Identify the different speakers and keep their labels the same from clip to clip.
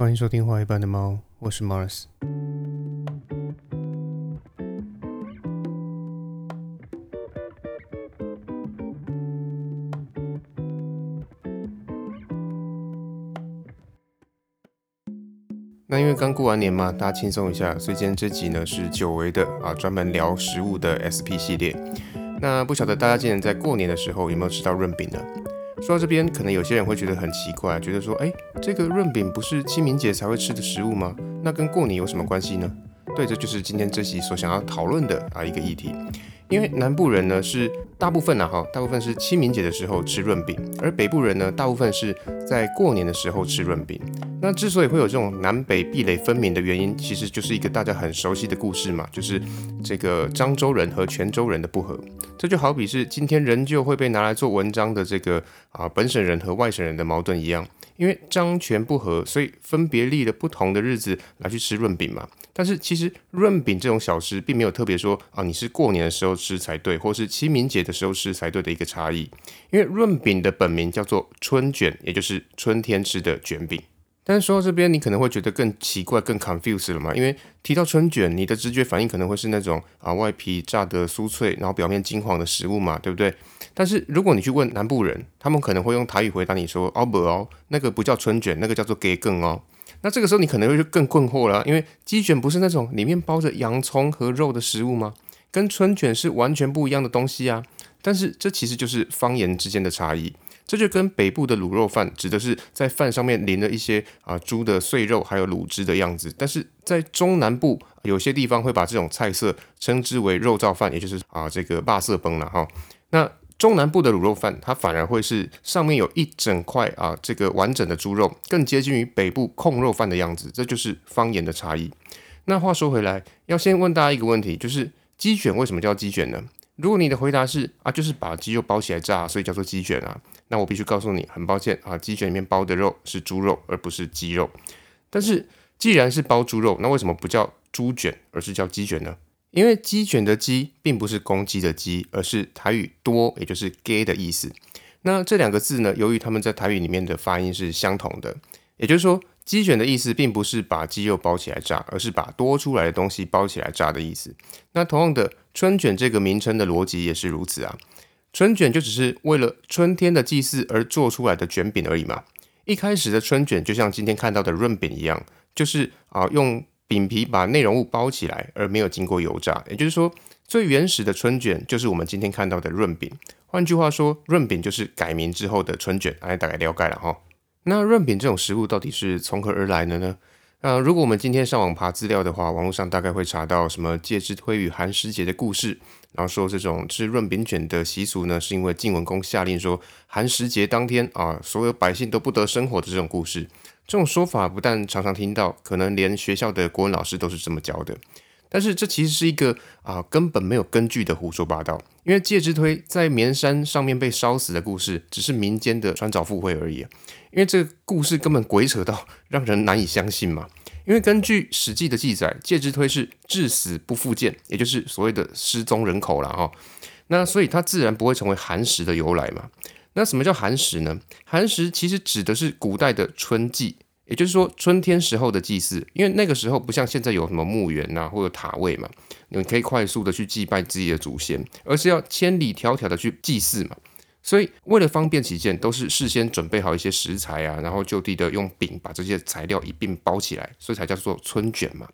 Speaker 1: 欢迎收听《画一般的猫》，我是 Mars。那因为刚过完年嘛，大家轻松一下，所以今天这集呢是久违的啊，专门聊食物的 SP 系列。那不晓得大家今年在过年的时候有没有吃到润饼呢？说到这边，可能有些人会觉得很奇怪，觉得说，哎，这个润饼不是清明节才会吃的食物吗？那跟过年有什么关系呢？对，这就是今天这期所想要讨论的啊一个议题。因为南部人呢是大部分呢哈，大部分是清明节的时候吃润饼，而北部人呢大部分是在过年的时候吃润饼。那之所以会有这种南北壁垒分明的原因，其实就是一个大家很熟悉的故事嘛，就是这个漳州人和泉州人的不和。这就好比是今天仍旧会被拿来做文章的这个啊本省人和外省人的矛盾一样。因为张权不合，所以分别立了不同的日子来去吃润饼嘛。但是其实润饼这种小吃，并没有特别说啊，你是过年的时候吃才对，或是清明节的时候吃才对的一个差异。因为润饼的本名叫做春卷，也就是春天吃的卷饼。但是说到这边，你可能会觉得更奇怪、更 confused 了嘛？因为提到春卷，你的直觉反应可能会是那种啊外皮炸得酥脆，然后表面金黄的食物嘛，对不对？但是如果你去问南部人，他们可能会用台语回答你说：“哦不哦，那个不叫春卷，那个叫做给更哦。”那这个时候你可能会更困惑了，因为鸡卷不是那种里面包着洋葱和肉的食物吗？跟春卷是完全不一样的东西啊！但是这其实就是方言之间的差异。这就跟北部的卤肉饭指的是在饭上面淋了一些啊猪的碎肉还有卤汁的样子，但是在中南部有些地方会把这种菜色称之为肉燥饭，也就是啊这个霸色崩了哈。那中南部的卤肉饭它反而会是上面有一整块啊这个完整的猪肉，更接近于北部控肉饭的样子，这就是方言的差异。那话说回来，要先问大家一个问题，就是鸡卷为什么叫鸡卷呢？如果你的回答是啊，就是把鸡肉包起来炸，所以叫做鸡卷啊。那我必须告诉你，很抱歉啊，鸡卷里面包的肉是猪肉，而不是鸡肉。但是既然是包猪肉，那为什么不叫猪卷，而是叫鸡卷呢？因为鸡卷的鸡并不是公鸡的鸡，而是台语多，也就是 gay 的意思。那这两个字呢，由于他们在台语里面的发音是相同的，也就是说。鸡卷的意思并不是把鸡肉包起来炸，而是把多出来的东西包起来炸的意思。那同样的，春卷这个名称的逻辑也是如此啊。春卷就只是为了春天的祭祀而做出来的卷饼而已嘛。一开始的春卷就像今天看到的润饼一样，就是啊用饼皮把内容物包起来，而没有经过油炸。也就是说，最原始的春卷就是我们今天看到的润饼。换句话说，润饼就是改名之后的春卷。哎，大概了解了哈。那润饼这种食物到底是从何而来的呢？呃，如果我们今天上网爬资料的话，网络上大概会查到什么介之推与寒食节的故事，然后说这种吃润饼卷的习俗呢，是因为晋文公下令说寒食节当天啊，所有百姓都不得生火的这种故事。这种说法不但常常听到，可能连学校的国文老师都是这么教的。但是这其实是一个啊根本没有根据的胡说八道，因为介之推在绵山上面被烧死的故事，只是民间的穿凿附会而已。因为这个故事根本鬼扯到让人难以相信嘛。因为根据《史记》的记载，介之推是至死不复见，也就是所谓的失踪人口了哈。那所以他自然不会成为寒食的由来嘛。那什么叫寒食呢？寒食其实指的是古代的春季。也就是说，春天时候的祭祀，因为那个时候不像现在有什么墓园呐，或者塔位嘛，你可以快速的去祭拜自己的祖先，而是要千里迢迢的去祭祀嘛。所以为了方便起见，都是事先准备好一些食材啊，然后就地的用饼把这些材料一并包起来，所以才叫做春卷嘛。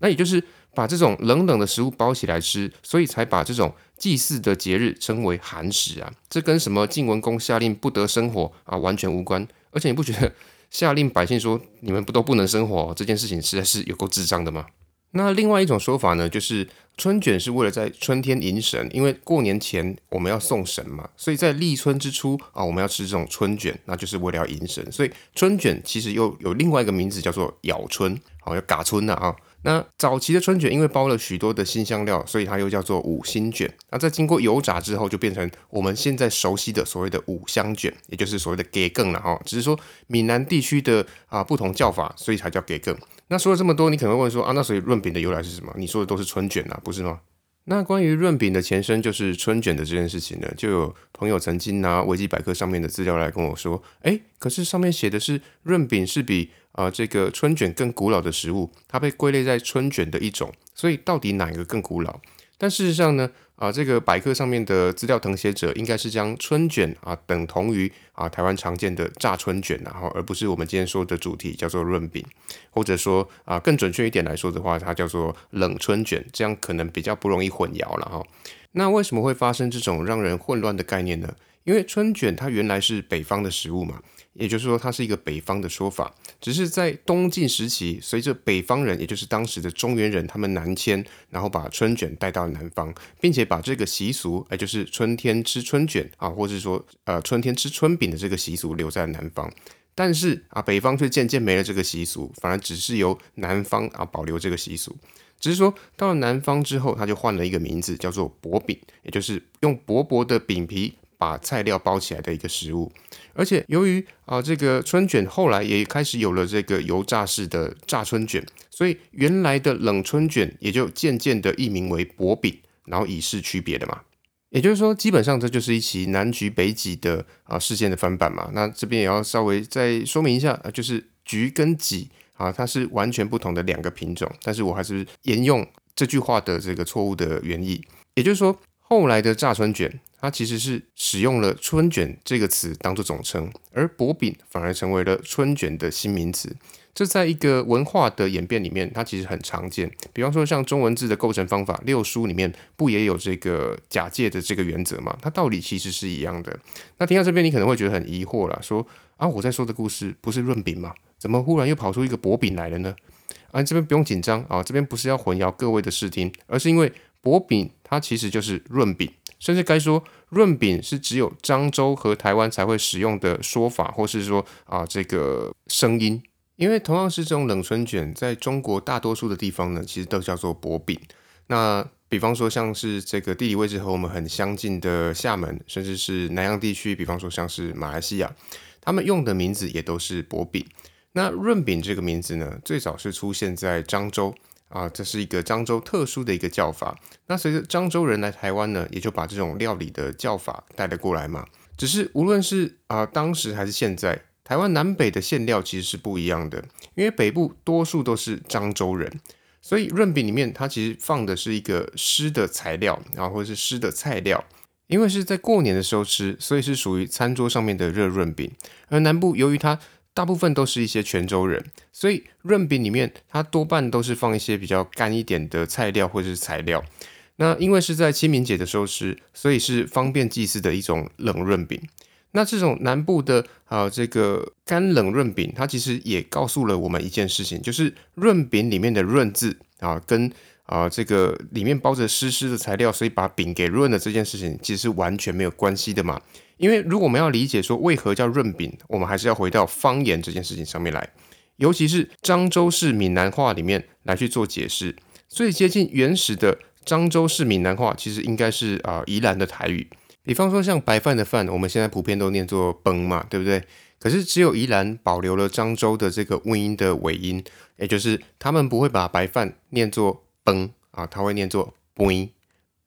Speaker 1: 那也就是把这种冷冷的食物包起来吃，所以才把这种祭祀的节日称为寒食啊。这跟什么晋文公下令不得生火啊完全无关，而且你不觉得？下令百姓说：“你们不都不能生活？”这件事情实在是有够智障的吗？那另外一种说法呢，就是春卷是为了在春天迎神，因为过年前我们要送神嘛，所以在立春之初啊，我们要吃这种春卷，那就是为了要迎神。所以春卷其实又有另外一个名字叫做咬春，好，要嘎春的啊。那早期的春卷因为包了许多的新香料，所以它又叫做五星卷。那在经过油炸之后，就变成我们现在熟悉的所谓的五香卷，也就是所谓的给更了哈。只是说闽南地区的啊不同叫法，所以才叫给更。那说了这么多，你可能会问说啊，那所以润饼的由来是什么？你说的都是春卷啊，不是吗？那关于润饼的前身就是春卷的这件事情呢，就有朋友曾经拿维基百科上面的资料来跟我说，哎，可是上面写的是润饼是比啊这个春卷更古老的食物，它被归类在春卷的一种，所以到底哪一个更古老？但事实上呢，啊，这个百科上面的资料誊写者应该是将春卷啊等同于啊台湾常见的炸春卷，然后而不是我们今天说的主题叫做润饼，或者说啊更准确一点来说的话，它叫做冷春卷，这样可能比较不容易混淆了哈。那为什么会发生这种让人混乱的概念呢？因为春卷它原来是北方的食物嘛。也就是说，它是一个北方的说法，只是在东晋时期，随着北方人，也就是当时的中原人，他们南迁，然后把春卷带到南方，并且把这个习俗，也就是春天吃春卷啊，或者说呃春天吃春饼的这个习俗留在南方。但是啊，北方却渐渐没了这个习俗，反而只是由南方啊保留这个习俗。只是说到了南方之后，他就换了一个名字，叫做薄饼，也就是用薄薄的饼皮。把菜料包起来的一个食物，而且由于啊这个春卷后来也开始有了这个油炸式的炸春卷，所以原来的冷春卷也就渐渐的译名为薄饼，然后以示区别的嘛。也就是说，基本上这就是一起南橘北枳的啊事件的翻版嘛。那这边也要稍微再说明一下啊，就是橘跟枳啊，它是完全不同的两个品种，但是我还是沿用这句话的这个错误的原意，也就是说。后来的炸春卷，它其实是使用了“春卷”这个词当做总称，而薄饼反而成为了春卷的新名词。这在一个文化的演变里面，它其实很常见。比方说，像中文字的构成方法六书里面，不也有这个假借的这个原则吗？它道理其实是一样的。那听到这边，你可能会觉得很疑惑了，说啊，我在说的故事不是润饼吗？怎么忽然又跑出一个薄饼来了呢？啊，这边不用紧张啊，这边不是要混淆各位的视听，而是因为。薄饼它其实就是润饼，甚至该说润饼是只有漳州和台湾才会使用的说法，或是说啊这个声音。因为同样是这种冷春卷，在中国大多数的地方呢，其实都叫做薄饼。那比方说像是这个地理位置和我们很相近的厦门，甚至是南洋地区，比方说像是马来西亚，他们用的名字也都是薄饼。那润饼这个名字呢，最早是出现在漳州。啊，这是一个漳州特殊的一个叫法。那随着漳州人来台湾呢，也就把这种料理的叫法带了过来嘛。只是无论是啊当时还是现在，台湾南北的馅料其实是不一样的。因为北部多数都是漳州人，所以润饼里面它其实放的是一个湿的材料，然后或者是湿的菜料。因为是在过年的时候吃，所以是属于餐桌上面的热润饼。而南部由于它大部分都是一些泉州人，所以润饼里面它多半都是放一些比较干一点的菜料或者是材料。那因为是在清明节的时候吃，所以是方便祭祀的一种冷润饼。那这种南部的啊这个干冷润饼，它其实也告诉了我们一件事情，就是润饼里面的润字啊跟啊这个里面包着湿湿的材料，所以把饼给润了这件事情，其实是完全没有关系的嘛。因为如果我们要理解说为何叫润饼，我们还是要回到方言这件事情上面来，尤其是漳州市闽南话里面来去做解释。最接近原始的漳州市闽南话，其实应该是啊宜兰的台语。比方说像白饭的饭，我们现在普遍都念作崩嘛，对不对？可是只有宜兰保留了漳州的这个温音的尾音，也就是他们不会把白饭念作崩啊，他会念作崩。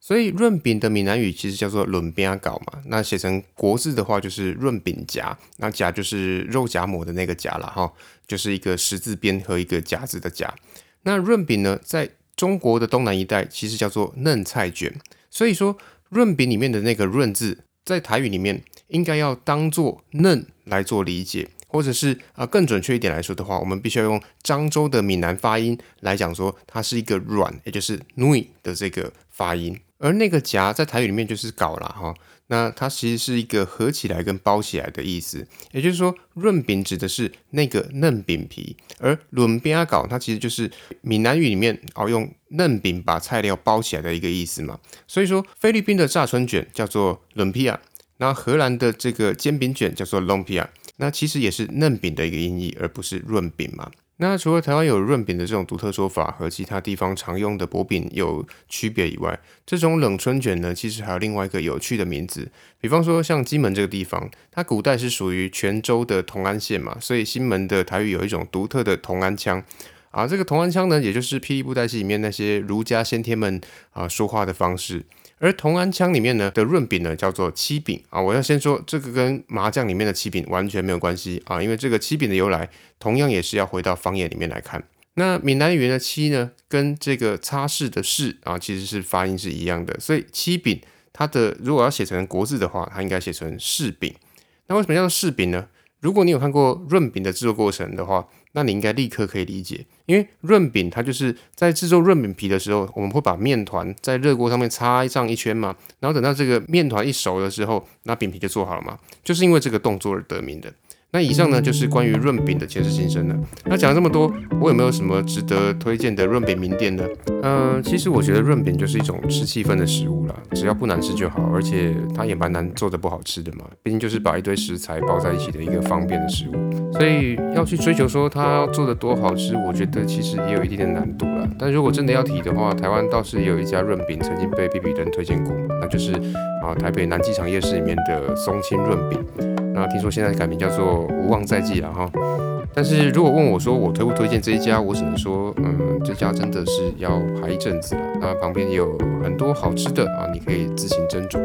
Speaker 1: 所以润饼的闽南语其实叫做润饼糕嘛，那写成国字的话就是润饼夹，那夹就是肉夹馍的那个夹了哈，就是一个十字边和一个夹子的夹。那润饼呢，在中国的东南一带其实叫做嫩菜卷，所以说润饼里面的那个润字，在台语里面应该要当做嫩来做理解，或者是啊更准确一点来说的话，我们必须要用漳州的闽南发音来讲说它是一个软，也就是 nui 的这个发音。而那个夹在台语里面就是搞了哈，那它其实是一个合起来跟包起来的意思，也就是说润饼指的是那个嫩饼皮，而润饼搞它其实就是闽南语里面哦用嫩饼把菜料包起来的一个意思嘛。所以说菲律宾的炸春卷叫做伦皮啊，那荷兰的这个煎饼卷叫做隆皮亚，那其实也是嫩饼的一个音译，而不是润饼嘛。那除了台湾有润饼的这种独特说法和其他地方常用的薄饼有区别以外，这种冷春卷呢，其实还有另外一个有趣的名字。比方说像金门这个地方，它古代是属于泉州的同安县嘛，所以新门的台语有一种独特的同安腔啊。这个同安腔呢，也就是霹雳布袋戏里面那些儒家先天们啊说话的方式。而同安腔里面呢的润饼呢叫做七饼啊。我要先说这个跟麻将里面的七饼完全没有关系啊，因为这个七饼的由来同样也是要回到方言里面来看。那闽南语的七呢，跟这个擦拭的拭啊，其实是发音是一样的，所以七饼它的如果要写成国字的话，它应该写成柿饼。那为什么叫做柿饼呢？如果你有看过润饼的制作过程的话，那你应该立刻可以理解，因为润饼它就是在制作润饼皮的时候，我们会把面团在热锅上面擦上一圈嘛，然后等到这个面团一熟的时候，那饼皮就做好了嘛，就是因为这个动作而得名的。那以上呢就是关于润饼的前世今生了。那讲了这么多，我有没有什么值得推荐的润饼名店呢？嗯，其实我觉得润饼就是一种吃气氛的食物啦，只要不难吃就好，而且它也蛮难做的不好吃的嘛。毕竟就是把一堆食材包在一起的一个方便的食物，所以要去追求说它做的多好吃，我觉得其实也有一定的难度了。但如果真的要提的话，台湾倒是有一家润饼曾经被 B B 灯推荐过，那就是啊台北南机场夜市里面的松青润饼。那听说现在改名叫做无望在即了哈，但是如果问我说我推不推荐这一家，我只能说，嗯，这家真的是要排一阵子了。那旁边也有很多好吃的啊，你可以自行斟酌。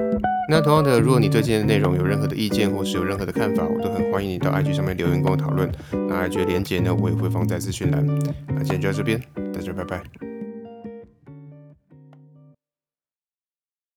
Speaker 1: 那同样的，如果你对今天的内容有任何的意见或是有任何的看法，我都很欢迎你到 IG 上面留言跟我讨论。那 IG 的连接呢，我也会放在资讯栏。那今天就到这边，大家拜拜。